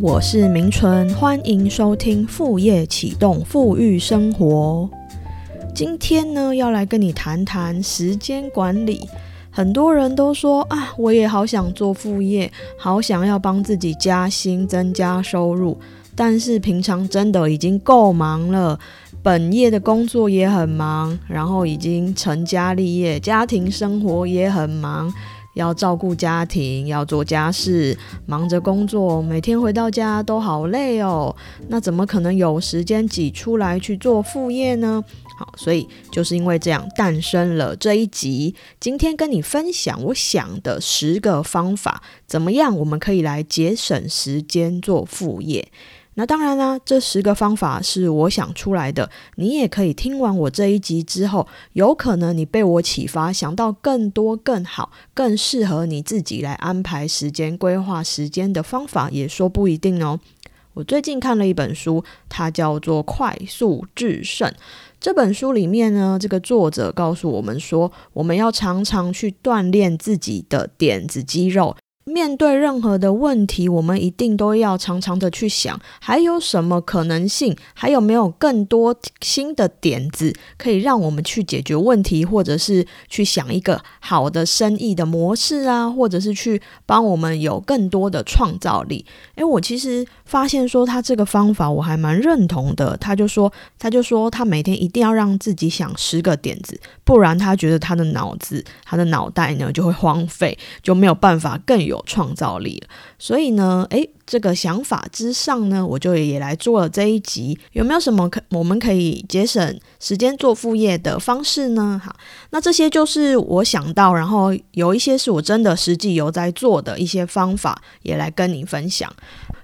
我是明纯，欢迎收听副业启动富裕生活。今天呢，要来跟你谈谈时间管理。很多人都说啊，我也好想做副业，好想要帮自己加薪、增加收入，但是平常真的已经够忙了，本业的工作也很忙，然后已经成家立业，家庭生活也很忙。要照顾家庭，要做家事，忙着工作，每天回到家都好累哦。那怎么可能有时间挤出来去做副业呢？好，所以就是因为这样诞生了这一集，今天跟你分享我想的十个方法，怎么样我们可以来节省时间做副业。那当然啦，这十个方法是我想出来的。你也可以听完我这一集之后，有可能你被我启发，想到更多、更好、更适合你自己来安排时间、规划时间的方法，也说不一定哦。我最近看了一本书，它叫做《快速制胜》。这本书里面呢，这个作者告诉我们说，我们要常常去锻炼自己的点子肌肉。面对任何的问题，我们一定都要常常的去想，还有什么可能性？还有没有更多新的点子可以让我们去解决问题，或者是去想一个好的生意的模式啊，或者是去帮我们有更多的创造力？诶，我其实发现说他这个方法我还蛮认同的。他就说，他就说他每天一定要让自己想十个点子，不然他觉得他的脑子、他的脑袋呢就会荒废，就没有办法更有。有创造力了，所以呢，诶，这个想法之上呢，我就也来做了这一集。有没有什么可我们可以节省时间做副业的方式呢？好，那这些就是我想到，然后有一些是我真的实际有在做的一些方法，也来跟你分享。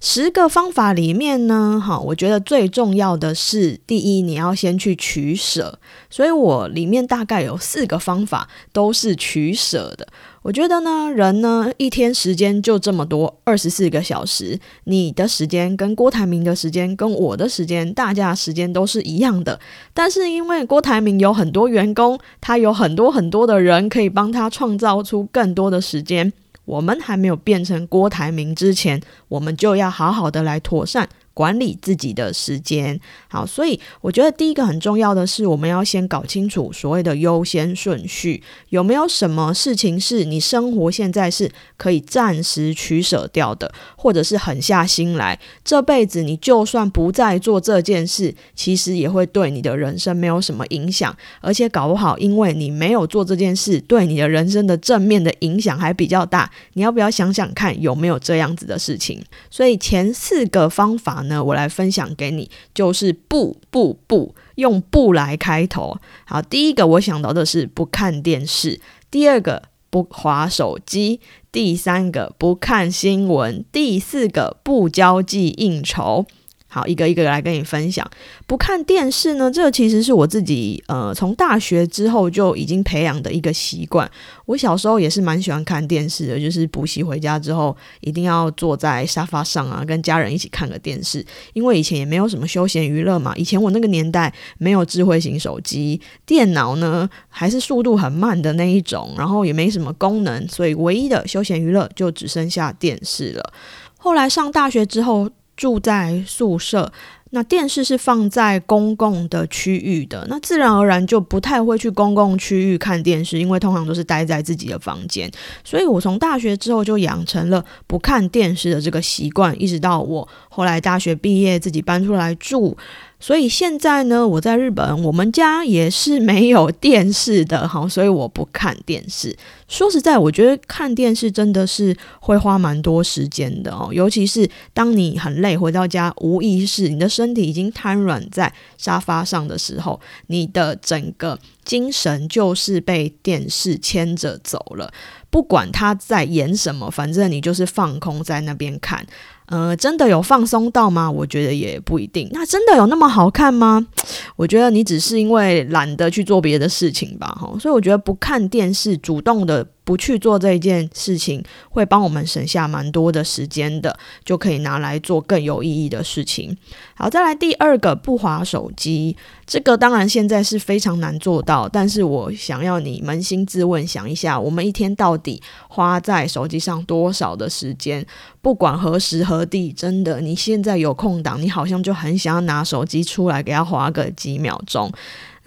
十个方法里面呢，哈，我觉得最重要的是第一，你要先去取舍。所以我里面大概有四个方法都是取舍的。我觉得呢，人呢一天时间就这么多，二十四个小时。你的时间跟郭台铭的时间跟我的时间，大家时间都是一样的。但是因为郭台铭有很多员工，他有很多很多的人可以帮他创造出更多的时间。我们还没有变成郭台铭之前，我们就要好好的来妥善。管理自己的时间，好，所以我觉得第一个很重要的是，我们要先搞清楚所谓的优先顺序，有没有什么事情是你生活现在是可以暂时取舍掉的，或者是狠下心来，这辈子你就算不再做这件事，其实也会对你的人生没有什么影响，而且搞不好，因为你没有做这件事，对你的人生的正面的影响还比较大。你要不要想想看，有没有这样子的事情？所以前四个方法。那，我来分享给你，就是不不不用不来开头。好，第一个我想到的是不看电视，第二个不划手机，第三个不看新闻，第四个不交际应酬。好，一个一个来跟你分享。不看电视呢，这其实是我自己呃从大学之后就已经培养的一个习惯。我小时候也是蛮喜欢看电视的，就是补习回家之后一定要坐在沙发上啊，跟家人一起看个电视。因为以前也没有什么休闲娱乐嘛，以前我那个年代没有智慧型手机，电脑呢还是速度很慢的那一种，然后也没什么功能，所以唯一的休闲娱乐就只剩下电视了。后来上大学之后。住在宿舍，那电视是放在公共的区域的，那自然而然就不太会去公共区域看电视，因为通常都是待在自己的房间。所以我从大学之后就养成了不看电视的这个习惯，一直到我后来大学毕业自己搬出来住。所以现在呢，我在日本，我们家也是没有电视的，哈，所以我不看电视。说实在，我觉得看电视真的是会花蛮多时间的哦，尤其是当你很累回到家，无意识，你的身体已经瘫软在沙发上的时候，你的整个精神就是被电视牵着走了。不管他在演什么，反正你就是放空在那边看。呃，真的有放松到吗？我觉得也不一定。那真的有那么好看吗？我觉得你只是因为懒得去做别的事情吧，哈。所以我觉得不看电视，主动的。不去做这一件事情，会帮我们省下蛮多的时间的，就可以拿来做更有意义的事情。好，再来第二个，不划手机。这个当然现在是非常难做到，但是我想要你扪心自问，想一下，我们一天到底花在手机上多少的时间？不管何时何地，真的，你现在有空档，你好像就很想要拿手机出来给他划个几秒钟。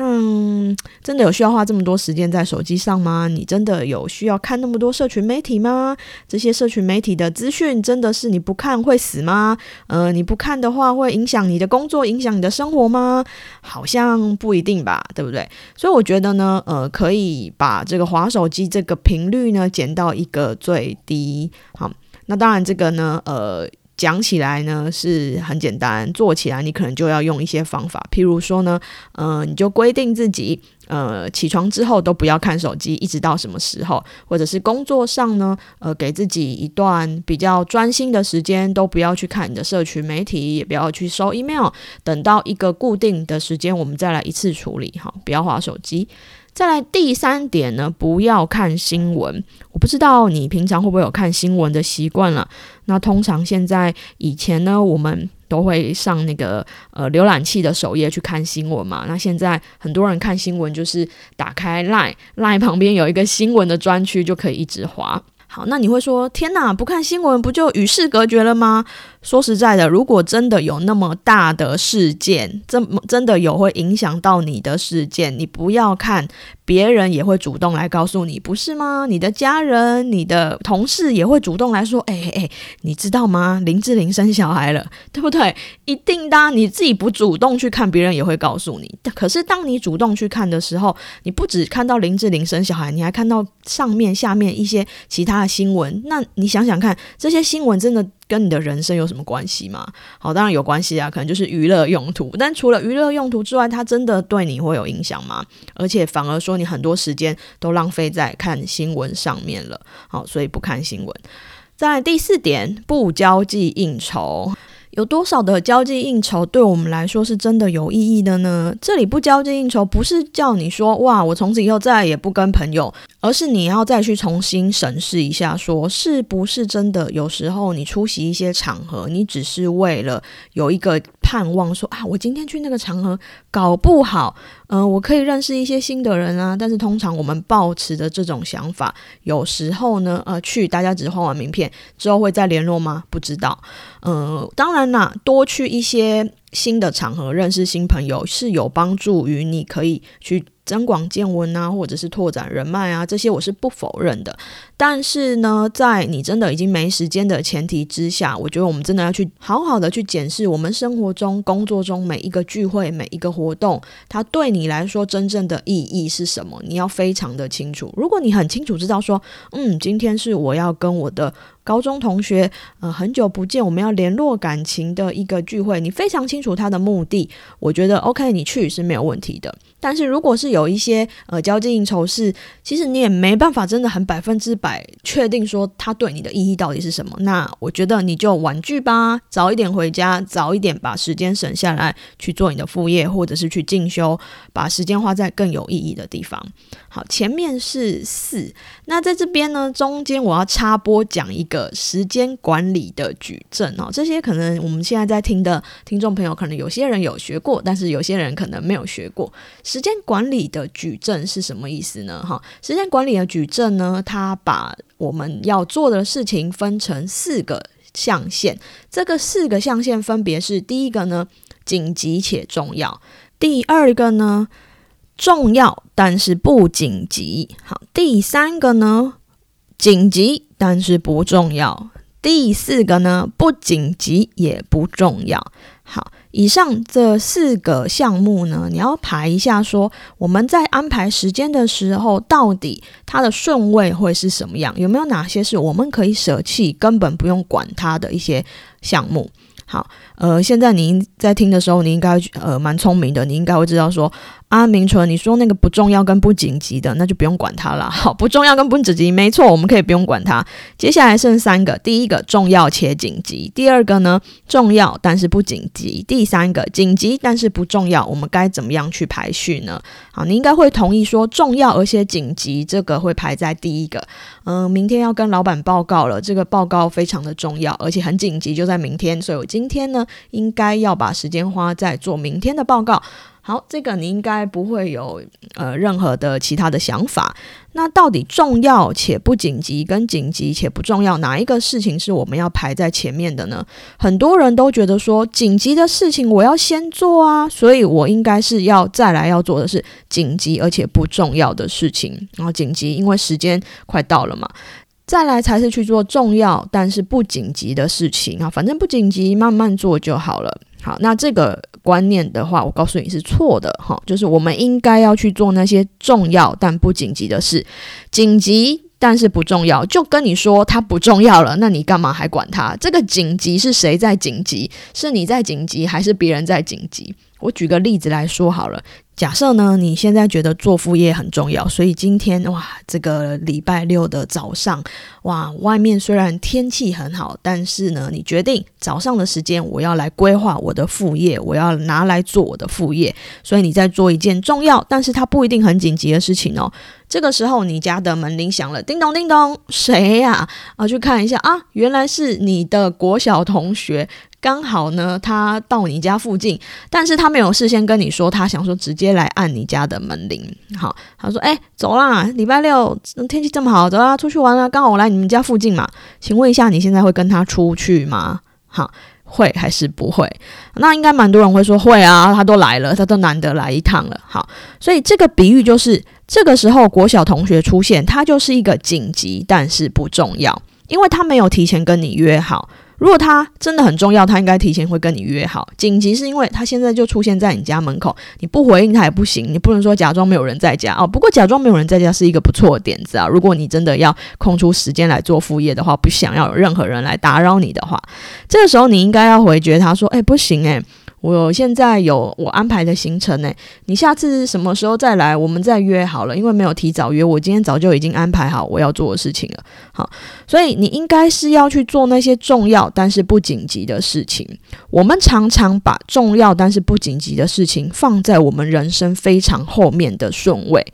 嗯，真的有需要花这么多时间在手机上吗？你真的有需要看那么多社群媒体吗？这些社群媒体的资讯真的是你不看会死吗？呃，你不看的话会影响你的工作，影响你的生活吗？好像不一定吧，对不对？所以我觉得呢，呃，可以把这个划手机这个频率呢减到一个最低。好，那当然这个呢，呃。讲起来呢是很简单，做起来你可能就要用一些方法，譬如说呢，呃，你就规定自己，呃，起床之后都不要看手机，一直到什么时候，或者是工作上呢，呃，给自己一段比较专心的时间，都不要去看你的社群媒体，也不要去收 email，等到一个固定的时间，我们再来一次处理，哈，不要划手机。再来第三点呢，不要看新闻。我不知道你平常会不会有看新闻的习惯了。那通常现在以前呢，我们都会上那个呃浏览器的首页去看新闻嘛。那现在很多人看新闻就是打开 Line，Line 旁边有一个新闻的专区，就可以一直滑。好，那你会说，天哪，不看新闻不就与世隔绝了吗？说实在的，如果真的有那么大的事件，这么真的有会影响到你的事件，你不要看，别人也会主动来告诉你，不是吗？你的家人、你的同事也会主动来说，哎哎，你知道吗？林志玲生小孩了，对不对？一定的，你自己不主动去看，别人也会告诉你。可是当你主动去看的时候，你不只看到林志玲生小孩，你还看到上面、下面一些其他的新闻。那你想想看，这些新闻真的？跟你的人生有什么关系吗？好，当然有关系啊，可能就是娱乐用途。但除了娱乐用途之外，它真的对你会有影响吗？而且反而说你很多时间都浪费在看新闻上面了。好，所以不看新闻。在第四点，不交际应酬。有多少的交际应酬对我们来说是真的有意义的呢？这里不交际应酬，不是叫你说哇，我从此以后再也不跟朋友，而是你要再去重新审视一下，说是不是真的？有时候你出席一些场合，你只是为了有一个。盼望说啊，我今天去那个场合，搞不好，嗯，我可以认识一些新的人啊。但是通常我们抱持的这种想法，有时候呢，呃，去大家只是换完名片之后会再联络吗？不知道。嗯，当然啦，多去一些新的场合，认识新朋友是有帮助于你可以去。增广见闻啊，或者是拓展人脉啊，这些我是不否认的。但是呢，在你真的已经没时间的前提之下，我觉得我们真的要去好好的去检视我们生活中、工作中每一个聚会、每一个活动，它对你来说真正的意义是什么？你要非常的清楚。如果你很清楚知道说，嗯，今天是我要跟我的。高中同学，呃，很久不见，我们要联络感情的一个聚会，你非常清楚他的目的，我觉得 OK，你去是没有问题的。但是如果是有有一些呃交际应酬是，其实你也没办法真的很百分之百确定说他对你的意义到底是什么，那我觉得你就婉拒吧，早一点回家，早一点把时间省下来去做你的副业，或者是去进修，把时间花在更有意义的地方。好，前面是四，那在这边呢，中间我要插播讲一个时间管理的矩阵哦。这些可能我们现在在听的听众朋友，可能有些人有学过，但是有些人可能没有学过。时间管理的矩阵是什么意思呢？哈，时间管理的矩阵呢，它把我们要做的事情分成四个象限，这个四个象限分别是：第一个呢，紧急且重要；第二个呢。重要但是不紧急。好，第三个呢，紧急但是不重要。第四个呢，不紧急也不重要。好，以上这四个项目呢，你要排一下，说我们在安排时间的时候，到底它的顺位会是什么样？有没有哪些是我们可以舍弃，根本不用管它的一些项目？好，呃，现在您在听的时候，你应该呃蛮聪明的，你应该会知道说。阿明纯，你说那个不重要跟不紧急的，那就不用管它了。好，不重要跟不紧急，没错，我们可以不用管它。接下来剩三个，第一个重要且紧急，第二个呢重要但是不紧急，第三个紧急但是不重要。我们该怎么样去排序呢？好，你应该会同意说重要而且紧急，这个会排在第一个。嗯，明天要跟老板报告了，这个报告非常的重要，而且很紧急，就在明天，所以我今天呢应该要把时间花在做明天的报告。好，这个你应该不会有呃任何的其他的想法。那到底重要且不紧急，跟紧急且不重要，哪一个事情是我们要排在前面的呢？很多人都觉得说，紧急的事情我要先做啊，所以我应该是要再来要做的是紧急而且不重要的事情。然后紧急，因为时间快到了嘛，再来才是去做重要但是不紧急的事情啊。反正不紧急，慢慢做就好了。好，那这个观念的话，我告诉你是错的哈，就是我们应该要去做那些重要但不紧急的事，紧急但是不重要，就跟你说它不重要了，那你干嘛还管它？这个紧急是谁在紧急？是你在紧急，还是别人在紧急？我举个例子来说好了。假设呢，你现在觉得做副业很重要，所以今天哇，这个礼拜六的早上，哇，外面虽然天气很好，但是呢，你决定早上的时间我要来规划我的副业，我要拿来做我的副业，所以你在做一件重要，但是它不一定很紧急的事情哦。这个时候，你家的门铃响了，叮咚叮咚，谁呀？啊，去看一下啊，原来是你的国小同学。刚好呢，他到你家附近，但是他没有事先跟你说，他想说直接来按你家的门铃。好，他说：“哎，走啦，礼拜六天气这么好，走啦，出去玩啊！刚好我来你们家附近嘛，请问一下，你现在会跟他出去吗？好，会还是不会？那应该蛮多人会说会啊，他都来了，他都难得来一趟了。好，所以这个比喻就是，这个时候国小同学出现，他就是一个紧急，但是不重要，因为他没有提前跟你约好。”如果他真的很重要，他应该提前会跟你约好。紧急是因为他现在就出现在你家门口，你不回应他也不行。你不能说假装没有人在家哦。不过假装没有人在家是一个不错的点子啊。如果你真的要空出时间来做副业的话，不想要有任何人来打扰你的话，这个时候你应该要回绝他说：“哎，不行诶。我现在有我安排的行程呢，你下次什么时候再来，我们再约好了。因为没有提早约，我今天早就已经安排好我要做的事情了。好，所以你应该是要去做那些重要但是不紧急的事情。我们常常把重要但是不紧急的事情放在我们人生非常后面的顺位，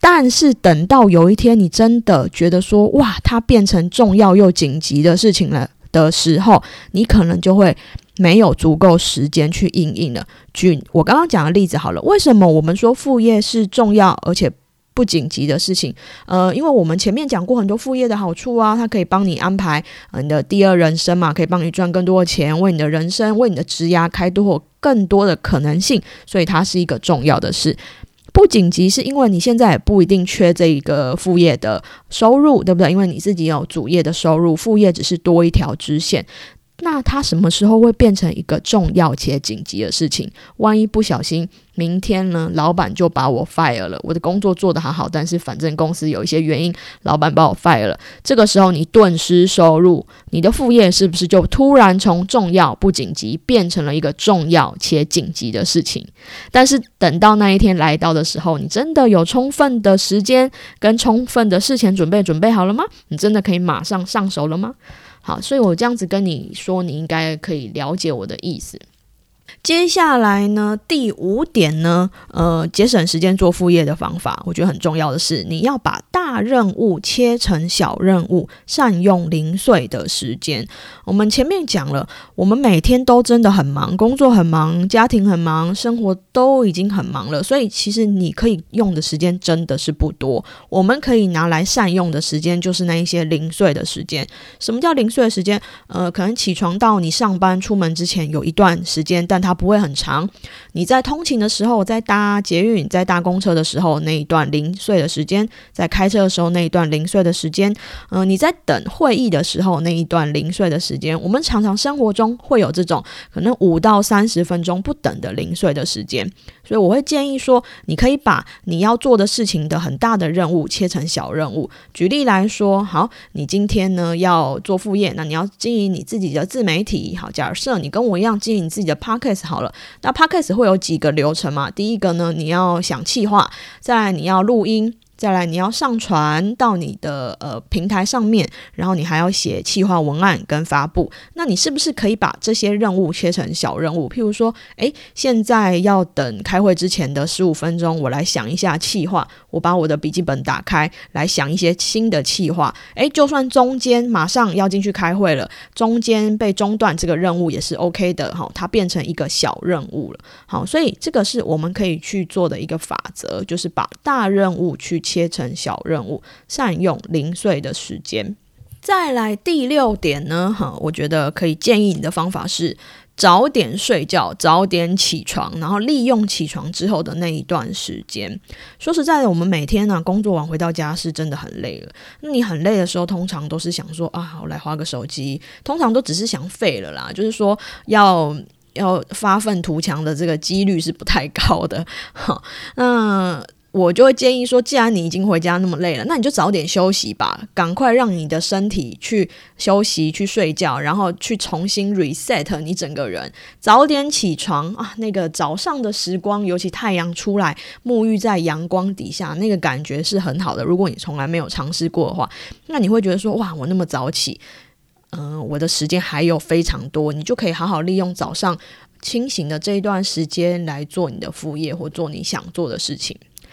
但是等到有一天你真的觉得说，哇，它变成重要又紧急的事情了的时候，你可能就会。没有足够时间去应应了。举我刚刚讲的例子好了，为什么我们说副业是重要而且不紧急的事情？呃，因为我们前面讲过很多副业的好处啊，它可以帮你安排你的第二人生嘛，可以帮你赚更多的钱，为你的人生、为你的职涯开拓更多的可能性，所以它是一个重要的事。不紧急是因为你现在也不一定缺这一个副业的收入，对不对？因为你自己有主业的收入，副业只是多一条支线。那它什么时候会变成一个重要且紧急的事情？万一不小心明天呢，老板就把我 fire 了，我的工作做得还好，但是反正公司有一些原因，老板把我 fire 了。这个时候你顿失收入，你的副业是不是就突然从重要不紧急变成了一个重要且紧急的事情？但是等到那一天来到的时候，你真的有充分的时间跟充分的事前准备准备好了吗？你真的可以马上上手了吗？好，所以我这样子跟你说，你应该可以了解我的意思。接下来呢，第五点呢，呃，节省时间做副业的方法，我觉得很重要的是，你要把大任务切成小任务，善用零碎的时间。我们前面讲了，我们每天都真的很忙，工作很忙，家庭很忙，生活都已经很忙了，所以其实你可以用的时间真的是不多。我们可以拿来善用的时间，就是那一些零碎的时间。什么叫零碎的时间？呃，可能起床到你上班出门之前有一段时间，但它不会很长。你在通勤的时候，在搭捷运、在搭公车的时候，那一段零碎的时间；在开车的时候，那一段零碎的时间。嗯，你在等会议的时候，那一段零碎的时间。我们常常生活中会有这种可能五到三十分钟不等的零碎的时间。所以我会建议说，你可以把你要做的事情的很大的任务切成小任务。举例来说，好，你今天呢要做副业，那你要经营你自己的自媒体。好，假设你跟我一样经营自己的好了，那 podcast 会有几个流程嘛？第一个呢，你要想企划，再来你要录音。再来，你要上传到你的呃平台上面，然后你还要写企划文案跟发布。那你是不是可以把这些任务切成小任务？譬如说，诶，现在要等开会之前的十五分钟，我来想一下企划。我把我的笔记本打开，来想一些新的企划。诶，就算中间马上要进去开会了，中间被中断，这个任务也是 OK 的哈。它变成一个小任务了。好，所以这个是我们可以去做的一个法则，就是把大任务去。切成小任务，善用零碎的时间。再来第六点呢，哈，我觉得可以建议你的方法是早点睡觉，早点起床，然后利用起床之后的那一段时间。说实在的，我们每天呢工作完回到家是真的很累了。那你很累的时候，通常都是想说啊，我来花个手机，通常都只是想废了啦，就是说要要发愤图强的这个几率是不太高的。哈，那。我就会建议说，既然你已经回家那么累了，那你就早点休息吧，赶快让你的身体去休息、去睡觉，然后去重新 reset 你整个人。早点起床啊，那个早上的时光，尤其太阳出来，沐浴在阳光底下，那个感觉是很好的。如果你从来没有尝试过的话，那你会觉得说，哇，我那么早起，嗯，我的时间还有非常多，你就可以好好利用早上清醒的这一段时间来做你的副业或做你想做的事情。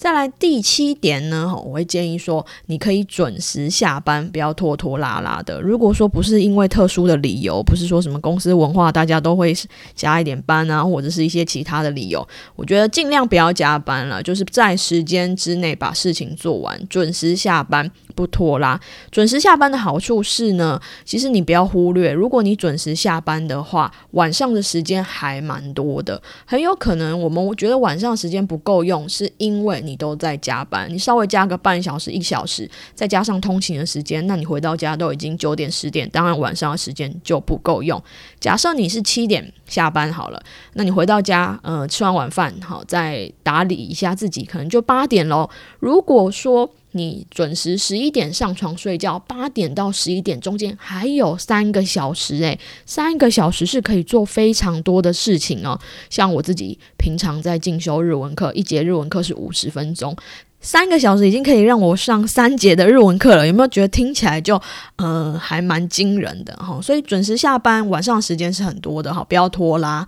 再来第七点呢，我会建议说，你可以准时下班，不要拖拖拉拉的。如果说不是因为特殊的理由，不是说什么公司文化，大家都会加一点班啊，或者是一些其他的理由，我觉得尽量不要加班了，就是在时间之内把事情做完，准时下班。不拖拉，准时下班的好处是呢，其实你不要忽略，如果你准时下班的话，晚上的时间还蛮多的，很有可能我们觉得晚上时间不够用，是因为你你都在加班，你稍微加个半小时、一小时，再加上通勤的时间，那你回到家都已经九点、十点，当然晚上的时间就不够用。假设你是七点下班好了，那你回到家，呃，吃完晚饭，好，再打理一下自己，可能就八点喽。如果说你准时十一点上床睡觉，八点到十一点中间还有三个小时，诶，三个小时是可以做非常多的事情哦。像我自己平常在进修日文课，一节日文课是五十分钟，三个小时已经可以让我上三节的日文课了。有没有觉得听起来就呃还蛮惊人的哈？所以准时下班，晚上时间是很多的哈，不要拖拉。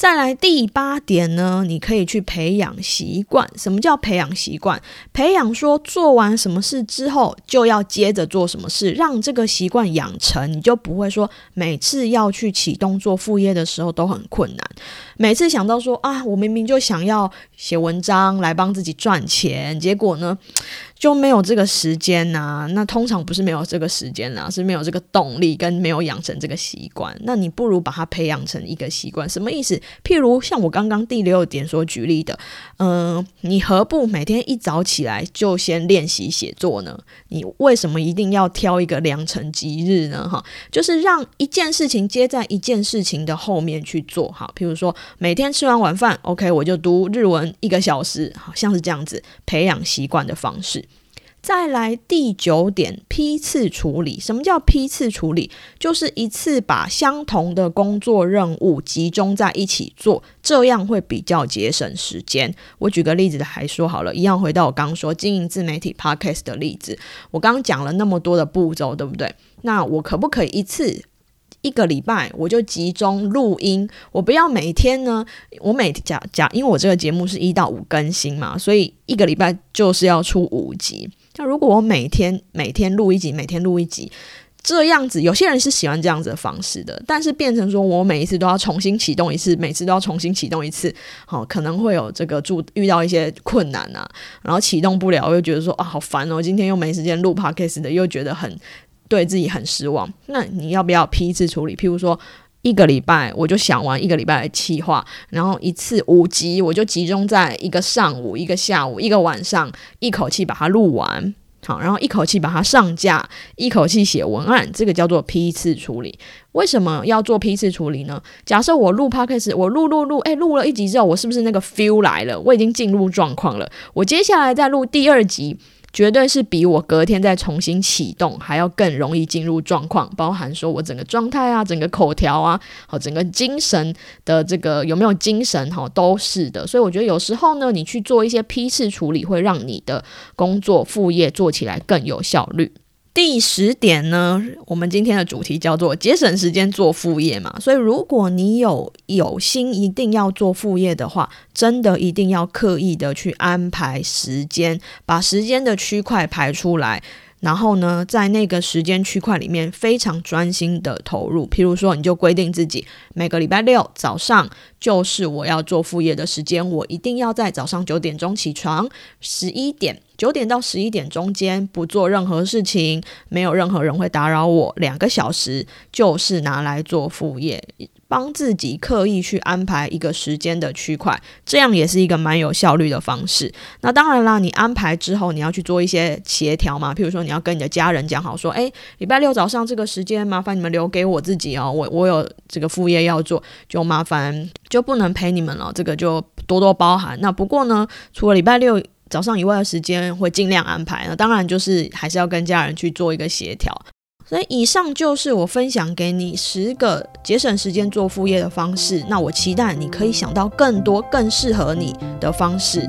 再来第八点呢，你可以去培养习惯。什么叫培养习惯？培养说做完什么事之后就要接着做什么事，让这个习惯养成，你就不会说每次要去启动做副业的时候都很困难。每次想到说啊，我明明就想要写文章来帮自己赚钱，结果呢？就没有这个时间呐，那通常不是没有这个时间啦，是没有这个动力跟没有养成这个习惯。那你不如把它培养成一个习惯，什么意思？譬如像我刚刚第六点所举例的，嗯，你何不每天一早起来就先练习写作呢？你为什么一定要挑一个良辰吉日呢？哈，就是让一件事情接在一件事情的后面去做。好，譬如说每天吃完晚饭，OK，我就读日文一个小时，好像是这样子培养习惯的方式。再来第九点，批次处理。什么叫批次处理？就是一次把相同的工作任务集中在一起做，这样会比较节省时间。我举个例子还说好了，一样回到我刚刚说经营自媒体 podcast 的例子。我刚刚讲了那么多的步骤，对不对？那我可不可以一次一个礼拜我就集中录音？我不要每天呢？我每假假，因为我这个节目是一到五更新嘛，所以一个礼拜就是要出五集。那如果我每天每天录一集，每天录一集，这样子，有些人是喜欢这样子的方式的，但是变成说我每一次都要重新启动一次，每次都要重新启动一次，好，可能会有这个注遇到一些困难啊，然后启动不了，又觉得说啊好烦哦，今天又没时间录 podcast 的，又觉得很对自己很失望。那你要不要批次处理？譬如说。一个礼拜我就想完一个礼拜的计划，然后一次五集我就集中在一个上午、一个下午、一个晚上，一口气把它录完，好，然后一口气把它上架，一口气写文案，这个叫做批次处理。为什么要做批次处理呢？假设我录 podcast，我录录录，哎，录了一集之后，我是不是那个 feel 来了？我已经进入状况了，我接下来再录第二集。绝对是比我隔天再重新启动还要更容易进入状况，包含说我整个状态啊、整个口条啊、好整个精神的这个有没有精神哈，都是的。所以我觉得有时候呢，你去做一些批次处理，会让你的工作副业做起来更有效率。第十点呢，我们今天的主题叫做节省时间做副业嘛，所以如果你有有心一定要做副业的话，真的一定要刻意的去安排时间，把时间的区块排出来。然后呢，在那个时间区块里面非常专心的投入。譬如说，你就规定自己每个礼拜六早上就是我要做副业的时间，我一定要在早上九点钟起床，十一点九点到十一点中间不做任何事情，没有任何人会打扰我，两个小时就是拿来做副业。帮自己刻意去安排一个时间的区块，这样也是一个蛮有效率的方式。那当然啦，你安排之后，你要去做一些协调嘛。譬如说，你要跟你的家人讲好，说，诶，礼拜六早上这个时间，麻烦你们留给我自己哦。我我有这个副业要做，就麻烦就不能陪你们了。这个就多多包涵。那不过呢，除了礼拜六早上以外的时间，会尽量安排。那当然就是还是要跟家人去做一个协调。所以以上就是我分享给你十个节省时间做副业的方式。那我期待你可以想到更多更适合你的方式。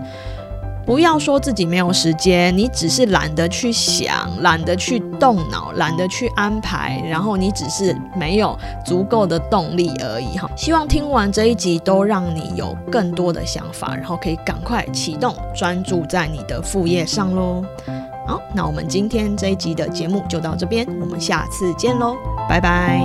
不要说自己没有时间，你只是懒得去想，懒得去动脑，懒得去安排，然后你只是没有足够的动力而已哈。希望听完这一集都让你有更多的想法，然后可以赶快启动，专注在你的副业上喽。好，那我们今天这一集的节目就到这边，我们下次见喽，拜拜。